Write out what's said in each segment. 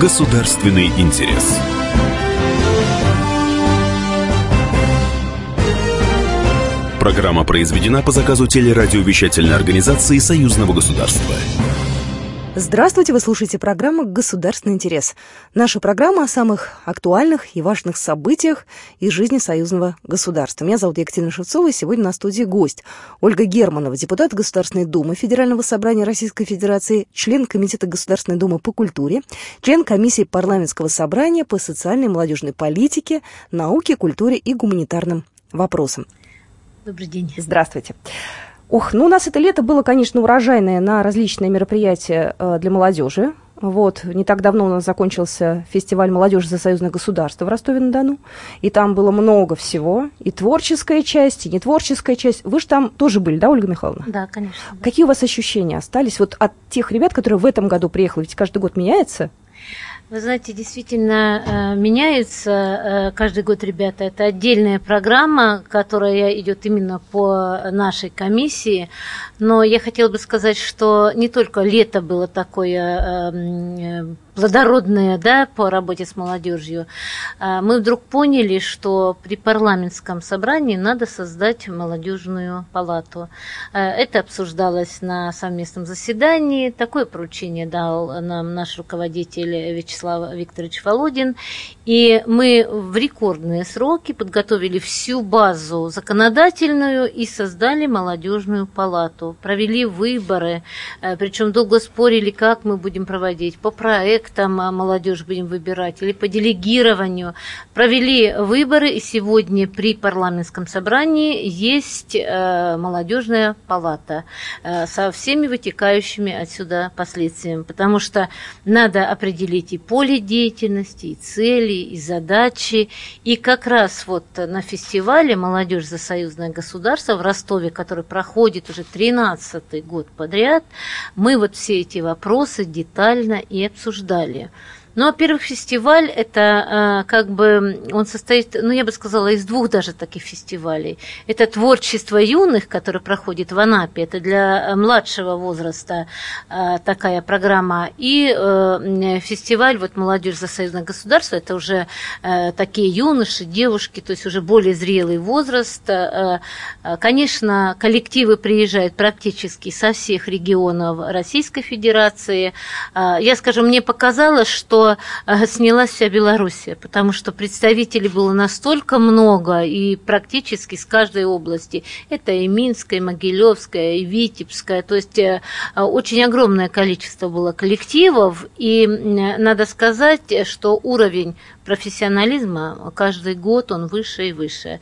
Государственный интерес. Программа произведена по заказу телерадиовещательной организации Союзного государства. Здравствуйте, вы слушаете программу «Государственный интерес». Наша программа о самых актуальных и важных событиях из жизни союзного государства. Меня зовут Екатерина Шевцова, и сегодня на студии гость Ольга Германова, депутат Государственной Думы Федерального собрания Российской Федерации, член Комитета Государственной Думы по культуре, член комиссии парламентского собрания по социальной и молодежной политике, науке, культуре и гуманитарным вопросам. Добрый день. Здравствуйте. Ох, ну у нас это лето было, конечно, урожайное на различные мероприятия э, для молодежи. Вот, не так давно у нас закончился фестиваль молодежи за союзное государство в Ростове-на-Дону. И там было много всего. И творческая часть, и нетворческая часть. Вы же там тоже были, да, Ольга Михайловна? Да, конечно. Да. Какие у вас ощущения остались вот от тех ребят, которые в этом году приехали? Ведь каждый год меняется. Вы знаете, действительно э, меняются э, каждый год, ребята. Это отдельная программа, которая идет именно по нашей комиссии. Но я хотела бы сказать, что не только лето было такое плодородное да, по работе с молодежью, а, мы вдруг поняли, что при парламентском собрании надо создать молодежную палату. А, это обсуждалось на совместном заседании. Такое поручение дал нам наш руководитель Вячеслав Викторович Володин. И мы в рекордные сроки подготовили всю базу законодательную и создали молодежную палату. Провели выборы, э, причем долго спорили, как мы будем проводить, по проекту, проектам а, молодежь будем выбирать или по делегированию. Провели выборы, и сегодня при парламентском собрании есть э, молодежная палата э, со всеми вытекающими отсюда последствиями, потому что надо определить и поле деятельности, и цели, и задачи. И как раз вот на фестивале «Молодежь за союзное государство» в Ростове, который проходит уже 13-й год подряд, мы вот все эти вопросы детально и обсуждаем далее. Ну, во-первых, фестиваль это э, как бы, он состоит, ну, я бы сказала, из двух даже таких фестивалей. Это творчество юных, которое проходит в Анапе, это для младшего возраста э, такая программа. И э, фестиваль вот «Молодежь за союзное государство», это уже такие юноши, девушки, то есть уже более зрелый возраст. Конечно, коллективы приезжают практически со всех регионов Российской Федерации. Я скажу, мне показалось, что Э, снялась вся Белоруссия, потому что представителей было настолько много, и практически с каждой области. Это и Минская, и Могилевская, и Витебская, то есть э, очень огромное количество было коллективов, и надо сказать, что уровень профессионализма каждый год он выше и выше.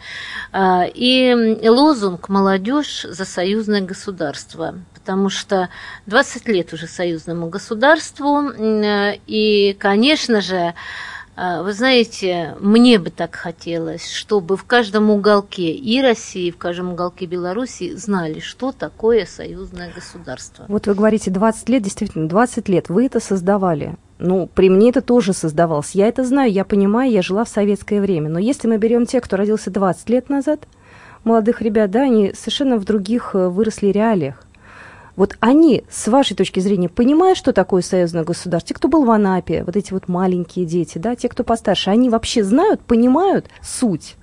А, и лозунг «Молодежь за союзное государство», потому что 20 лет уже союзному государству, и, конечно же, вы знаете, мне бы так хотелось, чтобы в каждом уголке и России, в каждом уголке Беларуси знали, что такое союзное государство. Вот вы говорите 20 лет, действительно, 20 лет. Вы это создавали. Ну, при мне это тоже создавалось. Я это знаю, я понимаю, я жила в советское время. Но если мы берем тех, кто родился 20 лет назад, молодых ребят, да, они совершенно в других э, выросли реалиях. Вот они, с вашей точки зрения, понимают, что такое союзное государство? Те, кто был в Анапе, вот эти вот маленькие дети, да, те, кто постарше, они вообще знают, понимают суть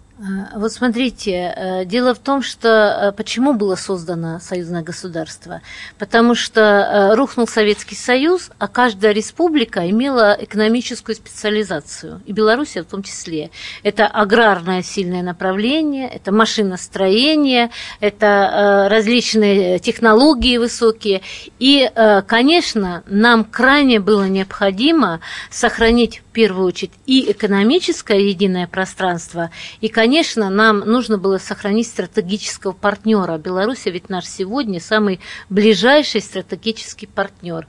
вот смотрите, э, дело в том, что э, почему было создано союзное государство? Потому что э, рухнул Советский Союз, а каждая республика имела экономическую специализацию, и Белоруссия в том числе. Это аграрное сильное направление, это машиностроение, это различные технологии высокие. И, конечно, нам крайне было необходимо сохранить в первую очередь и экономическое единое пространство, и, конечно, конечно, нам нужно было сохранить стратегического партнера. Беларусь ведь наш сегодня самый ближайший стратегический партнер.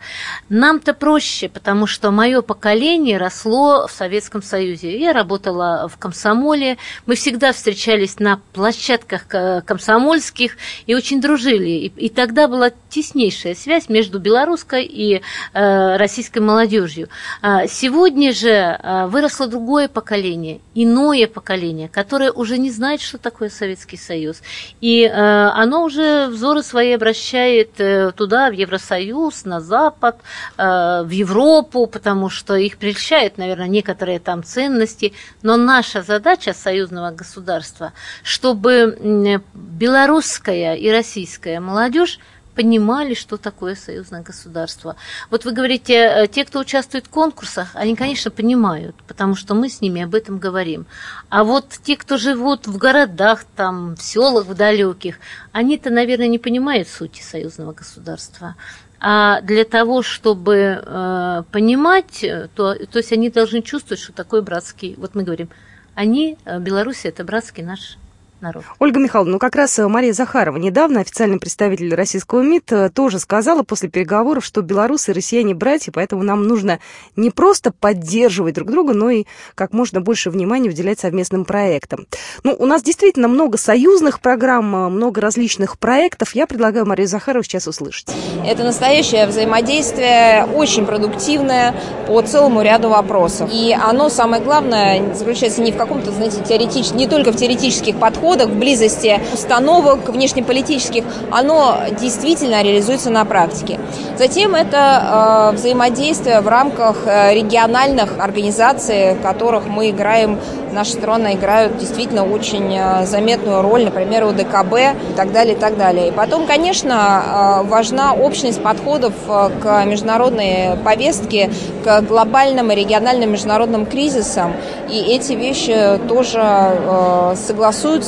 Нам-то проще, потому что мое поколение росло в Советском Союзе. Я работала в комсомоле, мы всегда встречались на площадках комсомольских и очень дружили. И, и тогда была теснейшая связь между белорусской и э, российской молодежью. А сегодня же э, выросло другое поколение, иное поколение, которое уже не знает, что такое Советский Союз. И э, оно уже взоры свои обращает э, туда, в Евросоюз, на Запад, э, в Европу, потому что их прельщает, наверное, некоторые там ценности. Но наша задача союзного государства, чтобы белорусская и российская молодежь понимали, что такое союзное государство. Вот вы говорите, э, те, кто участвует в конкурсах, они, конечно, понимают, потому что мы с ними об этом говорим. А вот те, кто живут в городах, там, в селах, в далеких, они-то, наверное, не понимают сути союзного государства. А для того, чтобы э, понимать, то, то есть они должны чувствовать, что такое братский, вот мы говорим, они, э, Беларусь, это братский наш народ. Ольга Михайловна, ну как раз э, Мария Захарова, недавно официальный представитель российского МИД, э, тоже сказала после переговоров, что белорусы и россияне братья, поэтому нам нужно не просто поддерживать друг друга, но и как можно больше внимания уделять совместным проектам. Ну, у нас действительно много союзных программ, э, много различных проектов. Я предлагаю Марию Захарову сейчас услышать. Это настоящее взаимодействие, очень продуктивное по целому ряду вопросов. И оно, самое главное, заключается не в каком-то, знаете, теоретическом, не только в теоретических подходах, подходах, в близости установок внешнеполитических, оно действительно реализуется на практике. Затем это э, взаимодействие в рамках э, региональных организаций, в которых мы играем, наши страны играют действительно очень э, заметную роль, например, у ДКБ и так далее, и так далее. И потом, конечно, э, важна общность подходов к международной повестке, к глобальным и региональным международным кризисам. И эти вещи тоже э,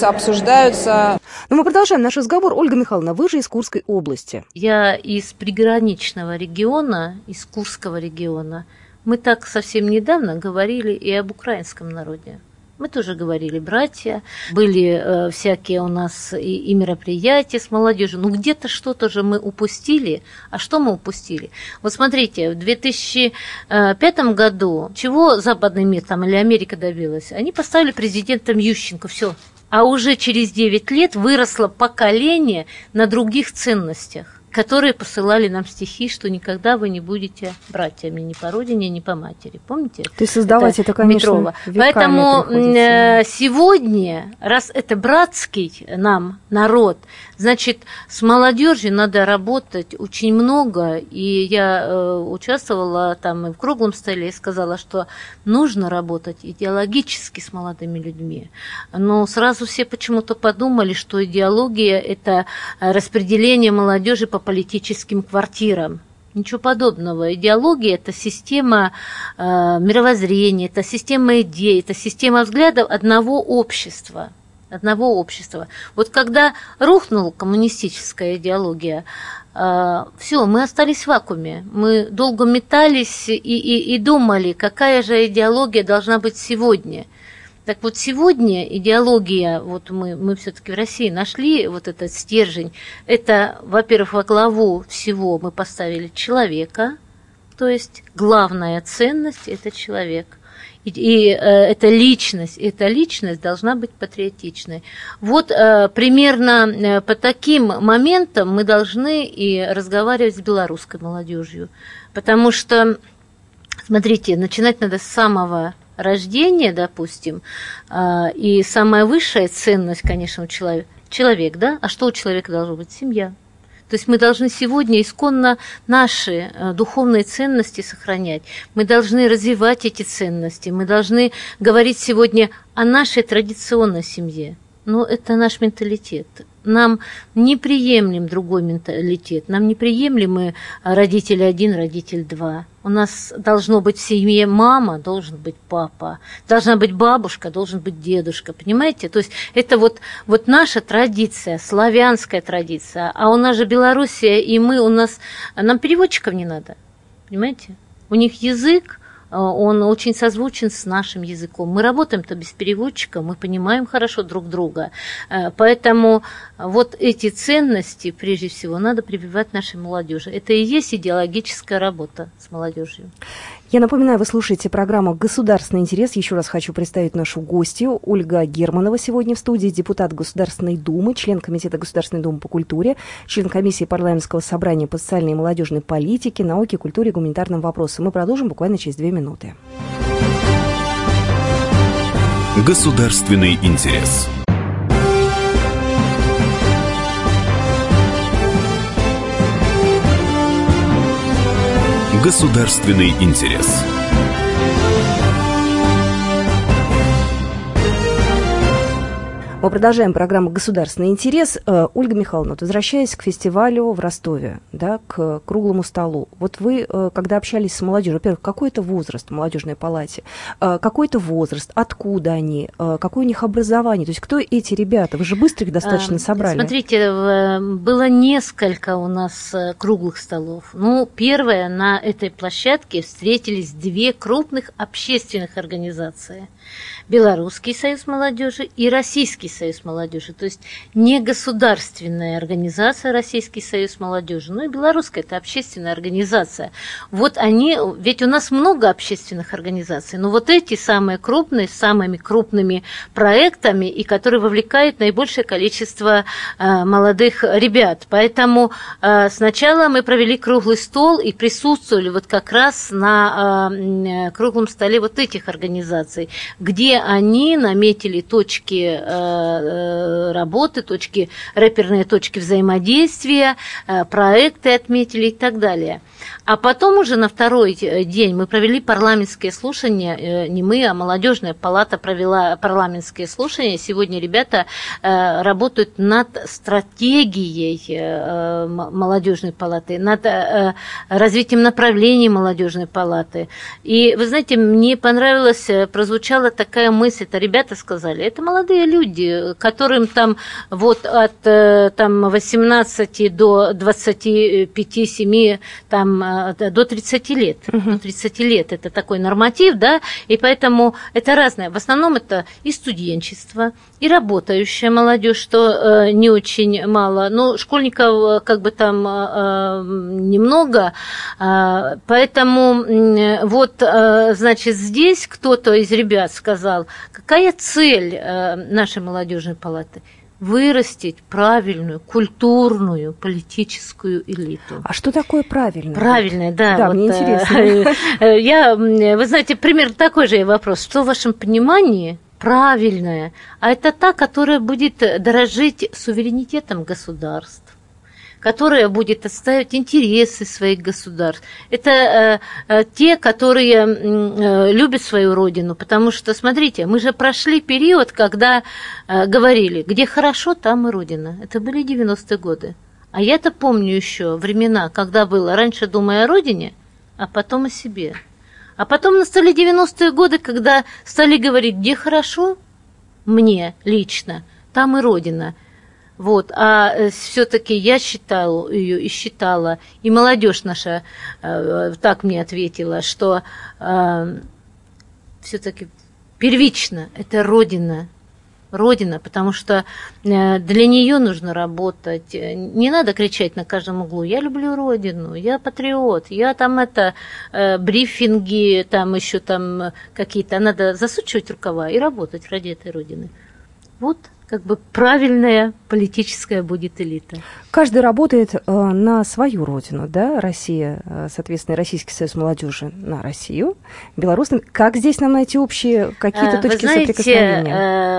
согласуются, обсуждаются. Но мы продолжаем наш разговор. Ольга Михайловна, вы же из Курской области. Я из приграничного региона, из Курского региона. Мы так совсем недавно говорили и об украинском народе. Мы тоже говорили, братья, были э, всякие у нас и, и мероприятия с молодежью. Ну, где-то что-то же мы упустили. А что мы упустили? Вот смотрите, в 2005 году чего западный мир там или Америка добилась? Они поставили президентом Ющенко, все, а уже через 9 лет выросло поколение на других ценностях которые посылали нам стихи, что никогда вы не будете братьями ни по родине, ни по матери. Помните? То есть создавать это, это конечно, Поэтому э, сегодня, раз это братский нам народ, значит, с молодежью надо работать очень много. И я э, участвовала там и в круглом столе и сказала, что нужно работать идеологически с молодыми людьми. Но сразу все почему-то подумали, что идеология – это распределение молодежи по политическим квартирам. Ничего подобного. Идеология – это система э, мировоззрения, это система идей, это система взглядов одного общества. Одного общества. Вот когда рухнула коммунистическая идеология, э, все, мы остались в вакууме. Мы долго метались и, и, и думали, какая же идеология должна быть сегодня – так вот сегодня идеология, вот мы, мы все-таки в России нашли вот этот стержень, это, во-первых, во главу всего мы поставили человека, то есть главная ценность – это человек. И, и э, эта личность, эта личность должна быть патриотичной. Вот э, примерно э, по таким моментам мы должны и разговаривать с белорусской молодежью, потому что, смотрите, начинать надо с самого рождения, допустим, а, и самая высшая ценность, конечно, у человека, человек, да, а что у человека должно быть? Семья. То есть мы должны сегодня исконно наши э, духовные ценности сохранять. Мы должны развивать эти ценности. Мы должны говорить сегодня о нашей традиционной семье. Но это наш менталитет нам неприемлем другой менталитет, нам неприемлемы родители один, родитель два. У нас должно быть в семье мама, должен быть папа, должна быть бабушка, должен быть дедушка, понимаете? То есть это вот, вот наша традиция, славянская традиция, а у нас же Белоруссия, и мы, у нас, нам переводчиков не надо, понимаете? У них язык, Э, он очень созвучен с нашим языком. Мы работаем-то без переводчика, мы понимаем хорошо друг друга. Э, поэтому вот эти ценности, прежде всего, надо прививать нашей молодежи. Это и есть идеологическая работа с молодежью. Я напоминаю, вы слушаете программу «Государственный интерес». Еще раз хочу представить нашу гостью. Ольга Германова сегодня в студии, депутат Государственной Думы, член Комитета Государственной Думы по культуре, член комиссии парламентского собрания по социальной и молодежной политике, науке, культуре и гуманитарным вопросам. Мы продолжим буквально через две минуты. Государственный интерес. Государственный интерес. Мы продолжаем программу «Государственный интерес». Э, Ольга Михайловна, вот возвращаясь к фестивалю в Ростове, да, к круглому столу. Вот вы, э, когда общались с молодежью, во-первых, какой это возраст в молодежной палате? Э, какой это возраст? Откуда они? Какое у них образование? То есть кто эти ребята? Вы же быстро их достаточно собрали. Смотрите, было несколько у нас круглых столов. Ну, первое, на этой площадке встретились две крупных общественных организации – Белорусский союз молодежи и Российский союз молодежи. То есть не государственная организация Российский союз молодежи, но и белорусская это общественная организация. Вот они, ведь у нас много общественных организаций, но вот эти самые крупные, с самыми крупными проектами, и которые вовлекают наибольшее количество э, молодых ребят. Поэтому э, сначала мы провели круглый стол и присутствовали вот как раз на э, круглом столе вот этих организаций, где они наметили точки э, работы, точки, рэперные точки взаимодействия, э, проекты отметили и так далее. А потом уже на второй день мы провели парламентские слушания, не мы, а молодежная палата провела парламентские слушания. Сегодня ребята работают над стратегией молодежной палаты, над развитием направлений молодежной палаты. И вы знаете, мне понравилось, прозвучала такая мысль, это ребята сказали, это молодые люди, которым там вот от там 18 до 25-7 там Э, до 30 лет. Угу. До 30 лет это такой норматив, да, и поэтому это разное. В основном это и студенчество, и работающая молодежь, что э, не очень мало. Но школьников э, как бы там э, немного, э, поэтому э, вот, э, значит, здесь кто-то из ребят сказал, какая цель э, нашей молодежной палаты – вырастить правильную, культурную, политическую элиту. А что такое правильное? Правильное, да. Да, вот, мне интересно. Э, я, вы знаете, примерно такой же вопрос. Что в вашем понимании правильное? А это та, которая будет дорожить суверенитетом государств которая будет отстаивать интересы своих государств. Это э, э, те, которые э, любят свою родину, потому что, смотрите, мы же прошли период, когда говорили, где хорошо, там и родина. Это были 90-е годы. А я-то помню еще времена, когда было раньше думая о родине, а потом о себе. А потом настали 90-е годы, когда стали говорить, где хорошо, мне лично, там и родина – вот, а э, все-таки я считала ее и считала, и молодежь наша э, так мне ответила, что э, все-таки первично это родина, родина, потому что э, для нее нужно работать. Не надо кричать на каждом углу: "Я люблю родину, я патриот, я там это э, брифинги, там еще там какие-то". Надо засучивать рукава и работать ради этой родины. Вот как бы правильная политическая будет элита. Каждый работает э, на свою родину, да, Россия, э, соответственно, Российский союз молодежи на Россию, Беларусь. Как здесь нам найти общие какие-то э, точки Вы знаете, соприкосновения?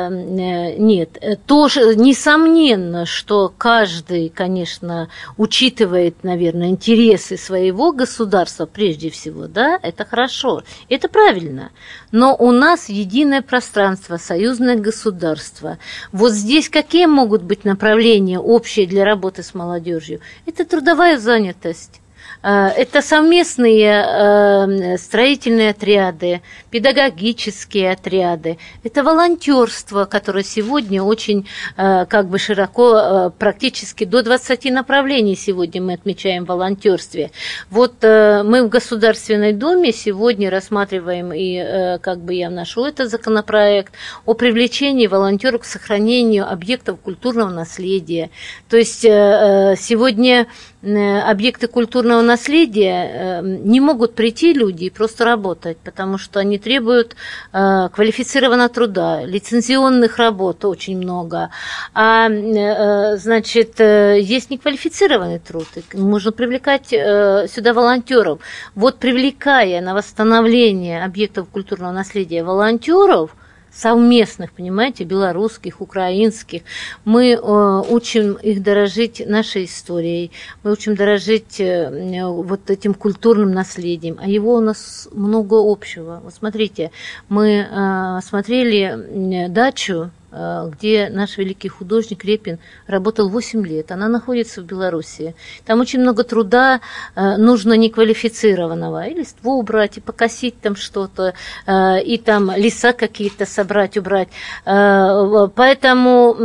Э, нет, э, тоже несомненно, что каждый, конечно, учитывает, наверное, интересы своего государства прежде всего, да, это хорошо, это правильно. Но у нас единое пространство, союзное государство. Вот здесь какие могут быть направления общие для работы с молодежью? Это трудовая занятость это совместные э, строительные отряды, педагогические отряды. Это волонтерство, которое сегодня очень э, как бы широко, практически до 20 направлений сегодня мы отмечаем в волонтерстве. Вот мы в Государственной Думе сегодня рассматриваем, и как бы я вношу этот законопроект, о привлечении волонтеров к сохранению объектов культурного наследия. То есть сегодня объекты культурного наследия э, не могут прийти люди и просто работать, потому что они требуют э, квалифицированного труда, лицензионных работ очень много. А, э, значит, есть неквалифицированный труд, можно привлекать сюда волонтеров. Вот привлекая на восстановление объектов культурного наследия волонтеров – совместных, понимаете, белорусских, украинских. Мы э, учим их дорожить нашей историей, мы учим дорожить э, вот этим культурным наследием, а его у нас много общего. Вот смотрите, мы э, смотрели дачу где наш великий художник Репин работал 8 лет. Она находится в Беларуси. Там очень много труда э, нужно неквалифицированного. И листву убрать, и покосить там что-то, э, и там леса какие-то собрать, убрать. Поэтому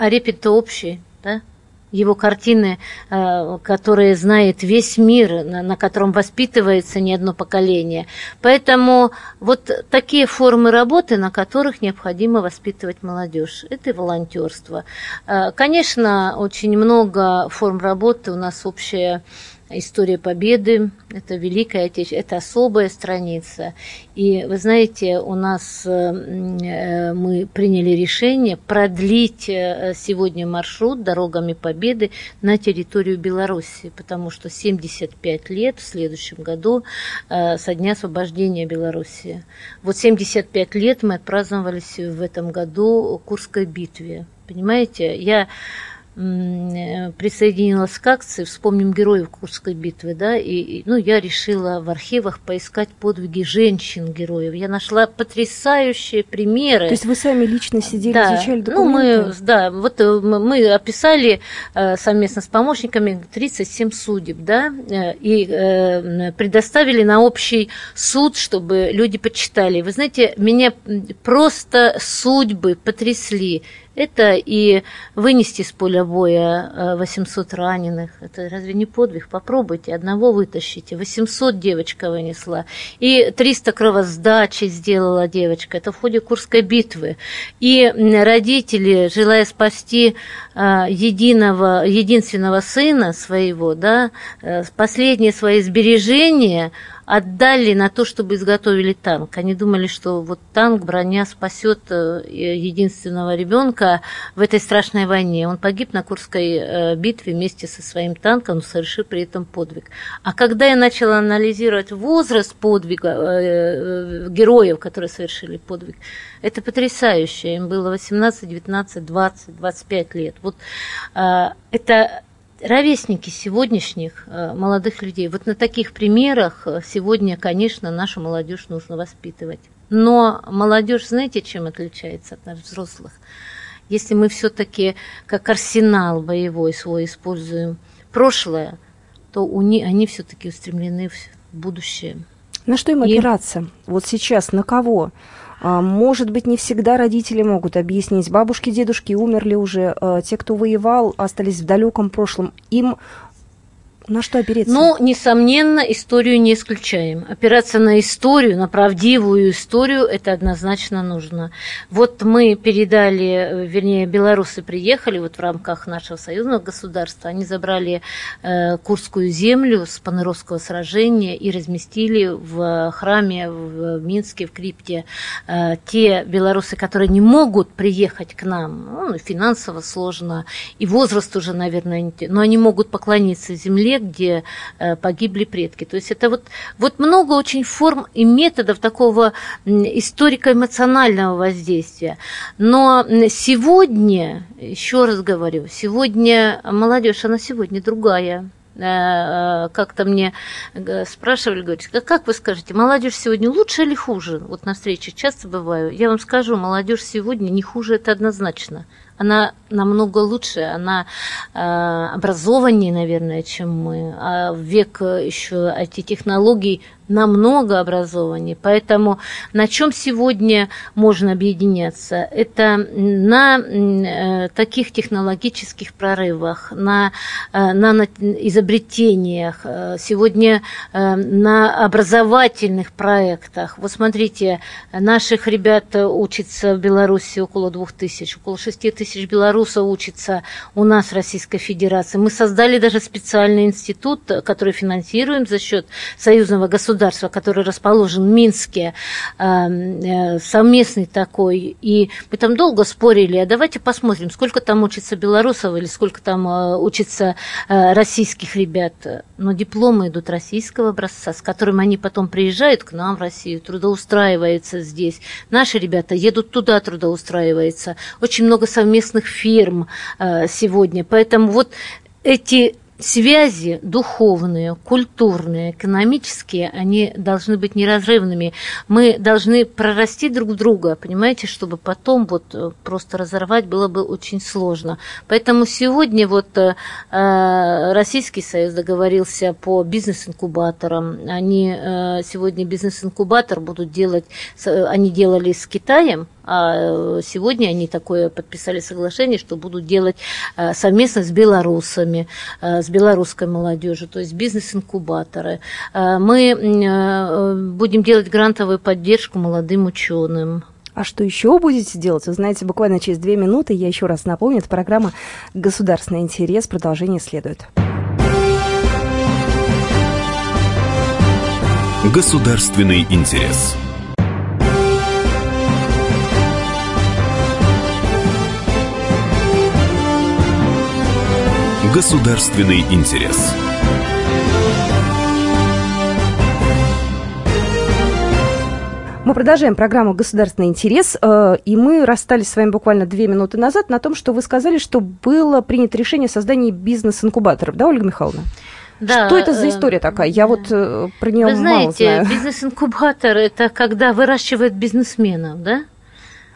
а Репин-то общий, да? Его картины, э, которые знает весь мир, на котором воспитывается не одно поколение. Поэтому вот такие формы работы, на которых необходимо воспитывать молодежь, это и волонтерство. Э, конечно, очень много форм работы у нас общая История Победы, это Великая Отечественная, это особая страница. И вы знаете, у нас э, э, мы приняли решение продлить э, сегодня маршрут дорогами Победы на территорию Беларуси, потому что 75 лет в следующем году со дня освобождения Беларуси. Вот 75 лет мы отпраздновали в этом году Курской битве. Понимаете, я присоединилась к акции «Вспомним героев Курской битвы», да, и, ну, я решила в архивах поискать подвиги женщин-героев. Я нашла потрясающие примеры. То есть вы сами лично сидели, да. изучали документы? Ну, мы, да, вот э, мы описали э, совместно с помощниками 37 судеб, да, и предоставили на общий суд, чтобы люди почитали. Вы знаете, меня просто судьбы потрясли. Это и вынести с поля боя 800 э, раненых. Это разве не подвиг? Попробуйте, одного вытащите. 800 девочка вынесла. И 300 кровосдачи сделала девочка. Это в ходе Курской битвы. И родители, желая спасти э, единого, единственного сына своего, да, э, последние свои сбережения – отдали на то, чтобы изготовили танк. Они думали, что вот танк, броня спасет э, единственного ребенка в этой страшной войне. Он погиб на Курской э, битве вместе со своим танком, совершив при этом подвиг. А когда я начала анализировать возраст подвига э, героев, которые совершили подвиг, это потрясающе. Им было 18, 19, 20, 25 лет. Вот это ровесники сегодняшних э, молодых людей. Вот на таких примерах э, сегодня, конечно, нашу молодежь нужно воспитывать. Но молодежь, знаете, чем отличается от наших взрослых? Если мы все-таки как арсенал боевой свой используем прошлое, то у них, они все-таки устремлены в будущее. На что им опираться? Вот сейчас на кого? А, может быть, не всегда родители могут объяснить. Бабушки, дедушки умерли уже, а, те, кто воевал, остались в далеком прошлом. Им на что опереться? Ну, несомненно, историю не исключаем. Опираться на историю, на правдивую историю, это однозначно нужно. Вот мы передали, вернее, белорусы приехали вот в рамках нашего союзного государства, они забрали э, Курскую землю с Паныровского сражения и разместили в храме в Минске, в крипте. Э, те белорусы, которые не могут приехать к нам, ну, финансово сложно, и возраст уже, наверное, но они могут поклониться земле, где э, погибли предки. То есть это вот, вот много очень форм и методов такого историко-эмоционального воздействия. Но сегодня, еще раз говорю, сегодня молодежь, она сегодня другая э, э, как-то мне спрашивали, говорят, как вы скажете, молодежь сегодня лучше или хуже? Вот на встрече часто бываю. Я вам скажу, молодежь сегодня не хуже, это однозначно она намного лучше, она э, образованнее, наверное, чем мы. А век еще IT-технологий намного образованнее. Поэтому на чем сегодня можно объединяться? Это на э, таких технологических прорывах, на, э, на изобретениях, э, сегодня на образовательных проектах. Вот смотрите, наших ребят учится в Беларуси около двух тысяч, около шести тысяч тысяч белорусов учатся у нас в Российской Федерации. Мы создали даже специальный институт, который финансируем за счет союзного государства, который расположен в Минске, э, совместный такой. И мы там долго спорили, а давайте посмотрим, сколько там учится белорусов или сколько там учится российских ребят. Но дипломы идут российского образца, с которым они потом приезжают к нам в Россию, трудоустраиваются здесь. Наши ребята едут туда трудоустраиваются. Очень много совместных фирм э, сегодня. Поэтому вот эти связи духовные, культурные, экономические, они должны быть неразрывными. Мы должны прорасти друг друга, понимаете, чтобы потом вот э, просто разорвать было бы очень сложно. Поэтому сегодня вот э, Российский Союз договорился по бизнес-инкубаторам. Они сегодня бизнес-инкубатор будут делать, они делали с Китаем, а сегодня они такое подписали соглашение, что будут делать совместно с белорусами, с белорусской молодежью, то есть бизнес-инкубаторы. Э, мы э, будем делать грантовую поддержку молодым ученым. А что еще будете делать? Вы знаете, буквально через две минуты, я еще раз напомню, это программа «Государственный интерес». Продолжение следует. Государственный интерес. Государственный интерес. Мы продолжаем программу «Государственный интерес», э, и мы расстались с вами буквально две минуты назад на том, что вы сказали, что было принято решение о создании бизнес-инкубаторов, да, Ольга Михайловна? Да, что это за э, история такая? Я вот э, про нее мало знаете, знаю. бизнес-инкубатор – это когда выращивают бизнесменов, да?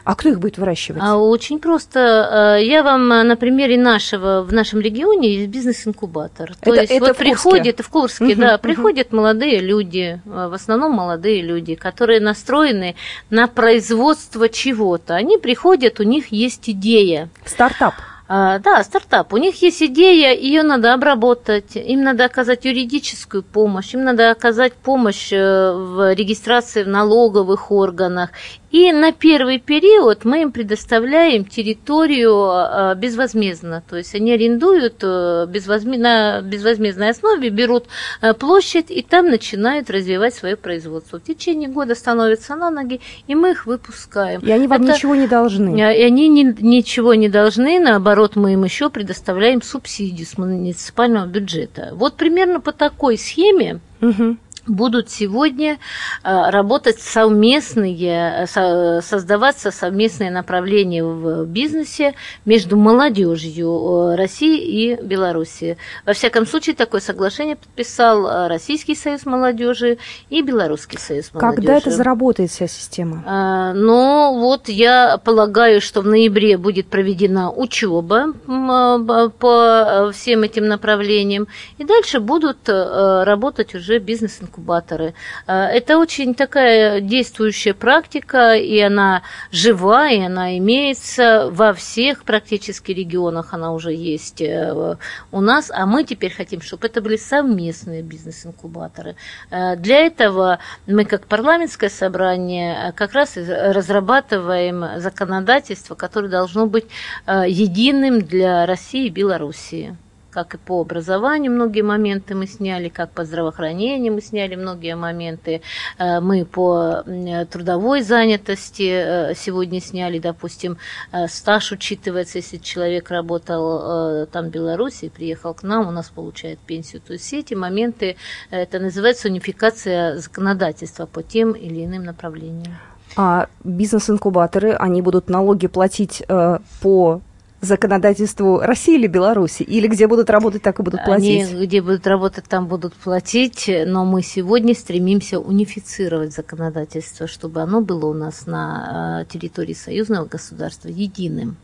А кто их будет выращивать? А, очень просто. Э, я вам на примере нашего, в нашем регионе есть бизнес-инкубатор. То это, есть это вот в приходит, в Курске, угу, да, угу. приходят молодые люди, э, в основном молодые люди, которые настроены на производство чего-то. Они приходят, у них есть идея. Стартап. А, да, стартап. У них есть идея, ее надо обработать, им надо оказать юридическую помощь, им надо оказать помощь э, в регистрации в налоговых органах. И на первый период мы им предоставляем территорию а, безвозмездно. То есть они арендуют э, безвозмездно, на безвозмездной основе, берут э, площадь и там начинают развивать свое производство. В течение года становятся на ноги, и мы их выпускаем. И они вам Это, ничего не должны. И они не, ничего не должны, наоборот, мы им еще предоставляем субсидии с муниципального бюджета. Вот примерно по такой схеме угу будут сегодня э, работать совместные, э, создаваться совместные направления в бизнесе между молодежью э, России и Беларуси. Во всяком случае, такое соглашение подписал Российский союз молодежи и Белорусский союз молодежи. Когда это заработает вся система? Ну, вот я полагаю, что в ноябре будет проведена учеба по всем этим направлениям, и дальше будут работать уже бизнес-инкубаторы инкубаторы. Э, это очень такая действующая практика, и она жива, и она имеется во всех практически регионах, она уже есть э, у нас, а мы теперь хотим, чтобы это были совместные бизнес-инкубаторы. Э, для этого мы, как парламентское собрание, как раз разрабатываем законодательство, которое должно быть единым для России и Белоруссии как и по образованию многие моменты мы сняли, как по здравоохранению мы сняли многие моменты, э, мы по трудовой занятости э, сегодня сняли, допустим, э, стаж учитывается, если человек работал там в Беларуси, приехал к нам, у нас получает пенсию. То есть все эти моменты, это называется унификация законодательства по тем или иным направлениям. А бизнес-инкубаторы, они будут налоги платить э, по законодательству России или Беларуси? Или где будут работать, так и будут платить? Они где будут работать, там будут платить, но мы сегодня стремимся унифицировать законодательство, чтобы оно было у нас на э, территории союзного государства единым.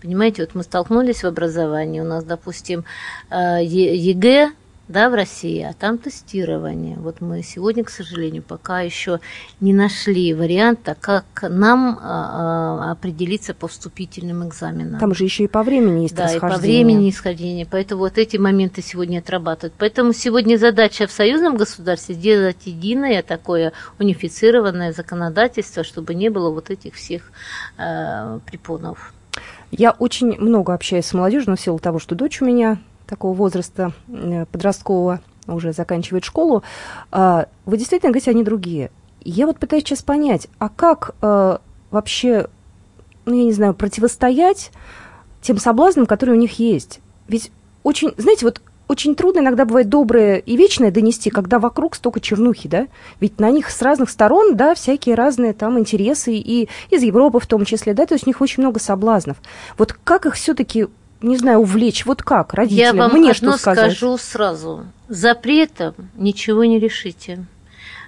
Понимаете, вот мы столкнулись в образовании, у нас, допустим, э, ЕГЭ да, в России, а там тестирование. Вот мы сегодня, к сожалению, пока еще не нашли варианта, как нам а, а, определиться по вступительным экзаменам. Там же еще и по времени есть Да, и по времени исхождения. Поэтому вот эти моменты сегодня отрабатывают. Поэтому сегодня задача в союзном государстве сделать единое такое унифицированное законодательство, чтобы не было вот этих всех э, препонов. Я очень много общаюсь с молодежью, но в силу того, что дочь у меня такого возраста э, подросткового уже заканчивает школу, а, вы действительно говорите, они другие. Я вот пытаюсь сейчас понять, а как э, вообще, ну, я не знаю, противостоять тем соблазнам, которые у них есть? Ведь очень, знаете, вот очень трудно иногда бывает доброе и вечное донести, когда вокруг столько чернухи, да? Ведь на них с разных сторон, да, всякие разные там интересы, и из Европы в том числе, да, то есть у них очень много соблазнов. Вот как их все-таки не знаю, увлечь? Вот как, родителям? Я вам Мне одно что сказать? скажу сразу. Запретом ничего не решите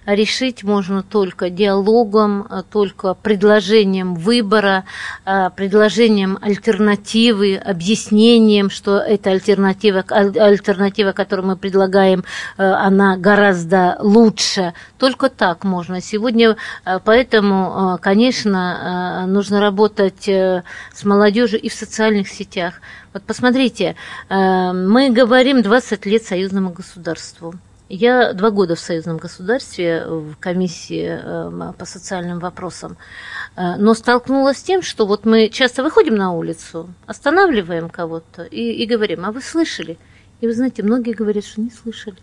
решить можно только диалогом, а, только предложением выбора, а, предложением альтернативы, объяснением, что эта альтернатива, альтернатива, которую мы предлагаем, а, она гораздо лучше. Только так можно. Сегодня поэтому, конечно, нужно работать э, с молодежью и в социальных сетях. Вот посмотрите, э, мы говорим 20 лет союзному государству. Я два года в союзном государстве в комиссии эм, по социальным вопросам, э, но столкнулась с тем, что вот мы часто выходим на улицу, останавливаем кого-то и, и говорим, а вы слышали? И вы знаете, многие говорят, что не слышали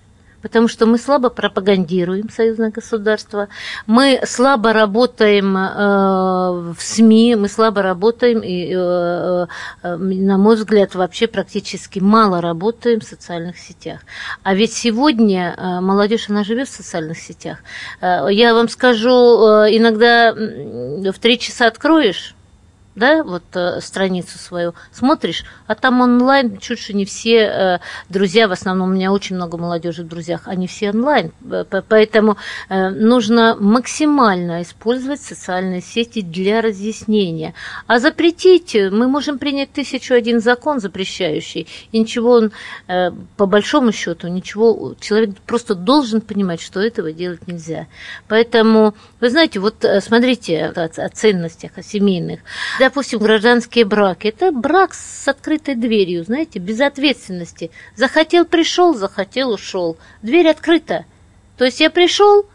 потому что мы слабо пропагандируем союзное государство, мы слабо работаем э, в СМИ, мы слабо работаем и, э, э, на мой взгляд, вообще практически мало работаем в социальных сетях. А ведь сегодня э, молодежь, она живет в социальных сетях. Э, я вам скажу, э, иногда в три часа откроешь да, вот э, страницу свою, смотришь, а там онлайн чуть что не все э, друзья, в основном у меня очень много молодежи в друзьях, они все онлайн, поэтому э, нужно максимально использовать социальные сети для разъяснения. А запретить, мы можем принять тысячу один закон запрещающий, и ничего он, э, по большому счету, ничего, человек просто должен понимать, что этого делать нельзя. Поэтому, вы знаете, вот э, смотрите о, о ценностях, о семейных, допустим, гражданские браки. Это брак с открытой дверью, знаете, без ответственности. Захотел, пришел, захотел, ушел. Дверь открыта. То есть я пришел,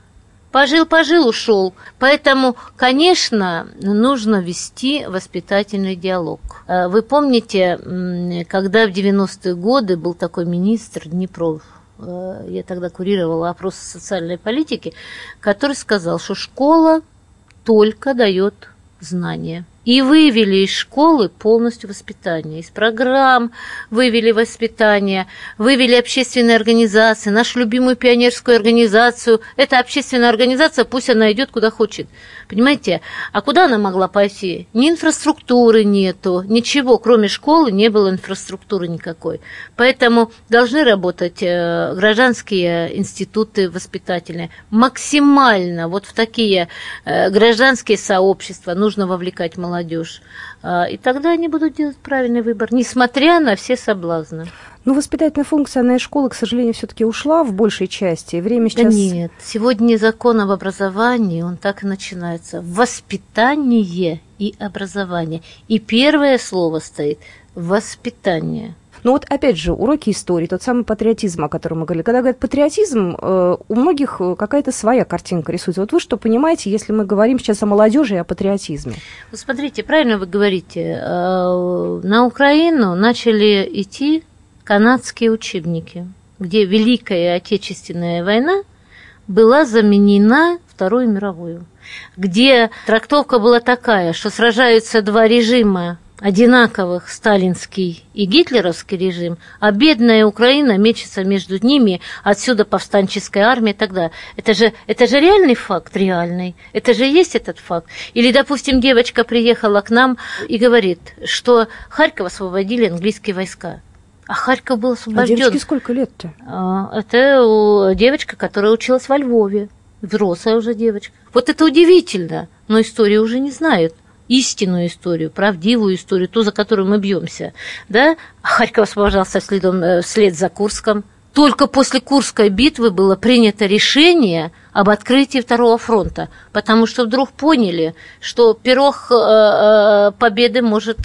пожил, пожил, ушел. Поэтому, конечно, нужно вести воспитательный диалог. Э, вы помните, когда в 90-е годы был такой министр Днепров, э, я тогда курировала опросы социальной политики, который сказал, что школа только дает знания и вывели из школы полностью воспитание. Из программ вывели воспитание, вывели общественные организации, нашу любимую пионерскую организацию. Эта общественная организация, пусть она идет куда хочет. Понимаете? А куда она могла пойти? Ни инфраструктуры нету, ничего, кроме школы не было инфраструктуры никакой. Поэтому должны работать э, гражданские институты воспитательные. Максимально вот в такие э, гражданские сообщества нужно вовлекать молодежь молодежь. А, и тогда они будут делать правильный выбор, несмотря на все соблазны. Ну, воспитательная функция на школы, к сожалению, все-таки ушла в большей части. Время сейчас... Да нет, сегодня закон об образовании, он так и начинается. Воспитание и образование. И первое слово стоит – воспитание. Но вот опять же, уроки истории, тот самый патриотизм, о котором мы говорили. Когда говорят патриотизм, э, у многих э, какая-то своя картинка рисуется. Вот вы что понимаете, если мы говорим сейчас о молодежи и о патриотизме? Вот смотрите, правильно вы говорите. Э, на Украину начали идти канадские учебники, где Великая Отечественная война была заменена Второй мировой, где трактовка была такая, что сражаются два режима одинаковых сталинский и гитлеровский режим, а бедная Украина мечется между ними, отсюда повстанческая армия и так далее. Это же, это же реальный факт, реальный. Это же есть этот факт. Или, допустим, девочка приехала к нам и говорит, что Харьков освободили английские войска. А Харьков был освобожден. А девочке сколько лет-то? А, это девочка, которая училась во Львове. Взрослая уже девочка. Вот это удивительно, но историю уже не знают истинную историю, правдивую историю, ту, за которую мы бьемся. Да? Харьков освобождался следом, э, вслед за Курском. Только после Курской битвы было принято решение об открытии Второго фронта, потому что вдруг поняли, что пирог э, э, победы может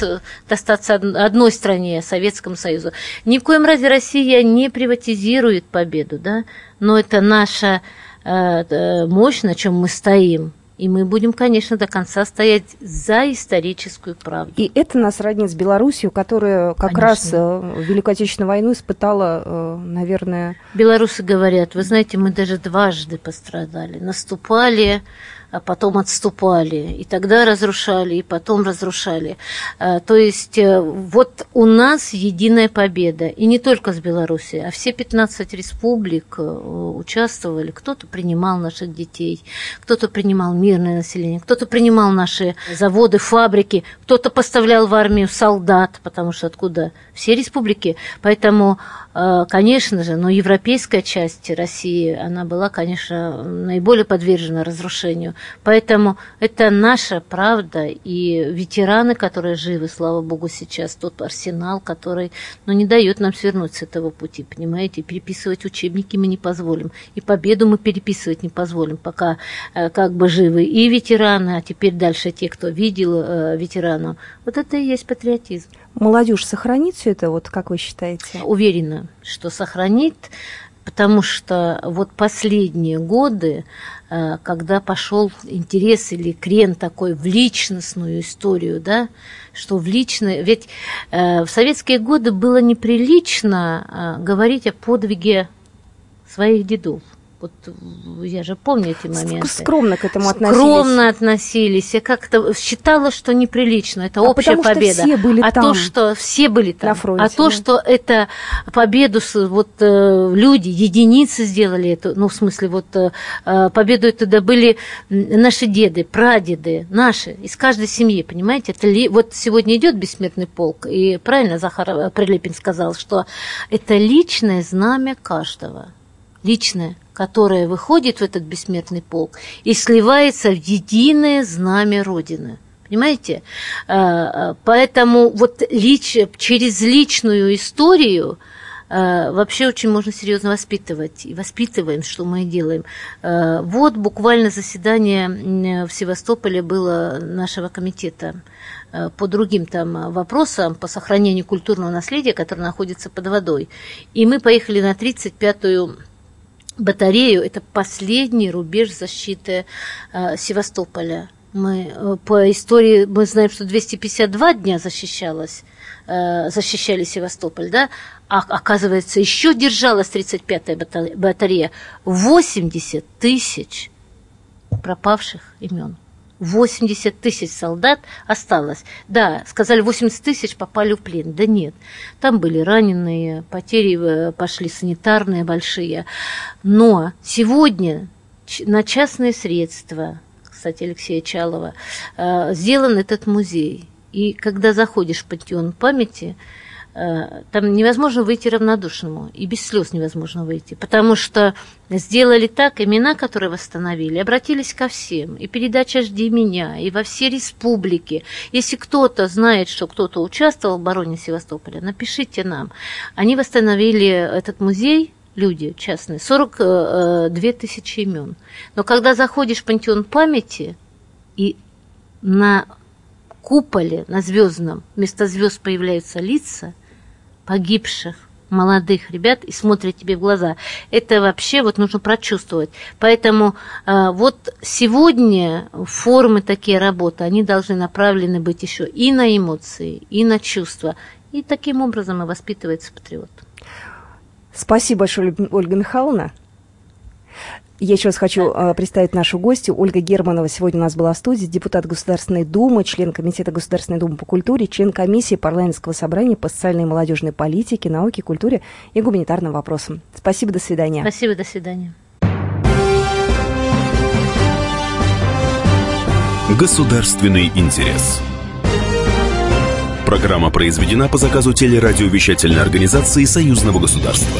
достаться одной стране, Советскому Союзу. Ни в коем разе Россия не приватизирует победу, да? но это наша мощь, на чем мы стоим – И мы будем, конечно, до конца стоять за историческую правду. И это нас роднит с Белоруссией, которая как конечно. раз э, Великую Отечественную войну испытала, э, наверное... Белорусы говорят, вы знаете, мы даже дважды пострадали. Наступали а потом отступали, и тогда разрушали, и потом разрушали. А, то есть э, вот у нас единая победа, и не только с Белоруссией, а все 15 республик э, участвовали, кто-то принимал наших детей, кто-то принимал мирное население, кто-то принимал наши заводы, фабрики, кто-то поставлял в армию солдат, потому что откуда? Все республики. Поэтому, конечно же, но европейская часть России, она была, конечно, наиболее подвержена разрушению. Поэтому это наша правда, и ветераны, которые живы, слава богу, сейчас, тот арсенал, который ну, не дает нам свернуть с этого пути, понимаете, переписывать учебники мы не позволим, и победу мы переписывать не позволим, пока э, как бы живы и ветераны, а теперь дальше те, кто видел э, ветеранов. Вот это и есть патриотизм. Молодежь сохранит все это, вот как вы считаете? Уверена, что сохранит, потому что вот последние годы Э, когда пошел интерес или крен такой в личностную историю, да, что в личное... Ведь э, в советские годы было неприлично э, говорить о подвиге своих дедов. Вот я же помню эти моменты. Скромно к этому относились. Скромно относились. Я как-то считала, что неприлично. Это а общая победа. Что все были а там, то, что все были там. На фронте, а то, да. что это победу вот э, люди, единицы сделали эту, ну, в смысле, вот э, э победу это добыли наши деды, прадеды, наши, из каждой семьи, понимаете? Это ли, вот сегодня идет бессмертный полк, и правильно Захар Прилепин сказал, что это личное знамя каждого личное, которое выходит в этот бессмертный полк и сливается в единое знамя Родины. Понимаете? А, а, поэтому вот лич, через личную историю а, вообще очень можно серьезно воспитывать. И воспитываем, что мы делаем. Вот буквально заседание в Севастополе было нашего комитета по другим там вопросам, по сохранению культурного наследия, которое находится под водой. И мы поехали на 35-ю батарею – это последний рубеж защиты э, Севастополя. Мы э, по истории мы знаем, что 252 дня защищалась, э, защищали Севастополь, да, а оказывается еще держалась 35-я батарея 80 тысяч пропавших имен. 80 тысяч солдат осталось. Да, сказали, 80 тысяч попали в плен. Да нет, там были раненые, потери э, пошли санитарные большие. Но сегодня на частные средства, кстати, Алексея Чалова, э, сделан этот музей. И когда заходишь в пантеон памяти, там невозможно выйти равнодушному, и без слез невозможно выйти, потому что сделали так, имена, которые восстановили, обратились ко всем, и передача «Жди меня», и во все республики. Если кто-то знает, что кто-то участвовал в обороне Севастополя, напишите нам. Они восстановили этот музей, люди частные, 42 э, тысячи имен. Но когда заходишь в пантеон памяти, и на куполе, на звездном, вместо звезд появляются лица – погибших молодых ребят и смотрят тебе в глаза. Это вообще вот нужно прочувствовать. Поэтому э, вот сегодня формы такие работы, они должны направлены быть еще и на эмоции, и на чувства. И таким образом и воспитывается патриот. Спасибо большое, Ольга Михайловна. Я еще раз хочу э, представить нашу гостью. Ольга Германова сегодня у нас была в студии, депутат Государственной Думы, член Комитета Государственной Думы по культуре, член комиссии парламентского собрания по социальной и молодежной политике, науке, культуре и гуманитарным вопросам. Спасибо, до свидания. Спасибо, до свидания. Государственный интерес. Программа произведена по заказу телерадиовещательной организации Союзного государства.